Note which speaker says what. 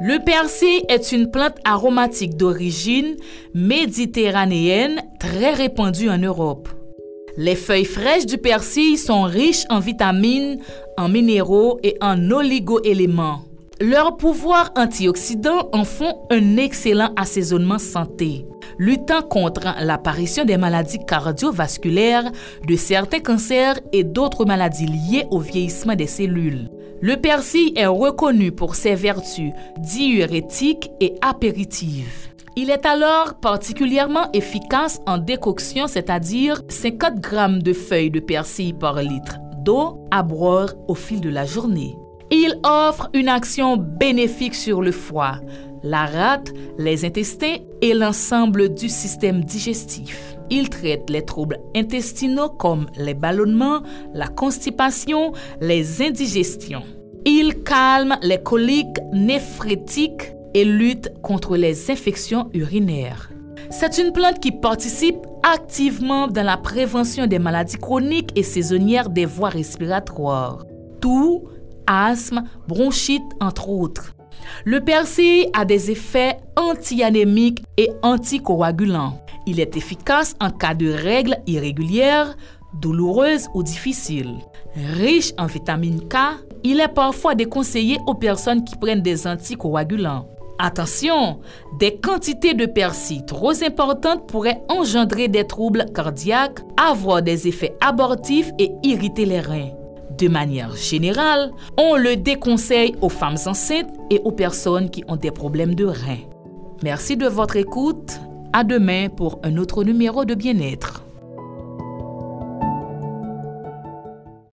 Speaker 1: Le persil est une plante aromatique d'origine méditerranéenne très répandue en Europe. Les feuilles fraîches du persil sont riches en vitamines, en minéraux et en oligoéléments. Leurs pouvoirs antioxydants en font un excellent assaisonnement santé, luttant contre l'apparition des maladies cardiovasculaires, de certains cancers et d'autres maladies liées au vieillissement des cellules. Le persil est reconnu pour ses vertus diurétiques et apéritives. Il est alors particulièrement efficace en décoction, c'est-à-dire 50 grammes de feuilles de persil par litre d'eau à boire au fil de la journée. Il offre une action bénéfique sur le foie, la rate, les intestins et l'ensemble du système digestif. Il traite les troubles intestinaux comme les ballonnements, la constipation, les indigestions. Il calme les coliques néphrétiques et lutte contre les infections urinaires. C'est une plante qui participe activement dans la prévention des maladies chroniques et saisonnières des voies respiratoires, tout, asthme, bronchite entre autres. Le persil a des effets anti-anémiques et anticoagulants. Il est efficace en cas de règles irrégulières, douloureuses ou difficiles. Riche en vitamine K, il est parfois déconseillé aux personnes qui prennent des anticoagulants. Attention, des quantités de persil trop importantes pourraient engendrer des troubles cardiaques, avoir des effets abortifs et irriter les reins. De manière générale, on le déconseille aux femmes enceintes et aux personnes qui ont des problèmes de reins. Merci de votre écoute. À demain pour un autre numéro de bien-être.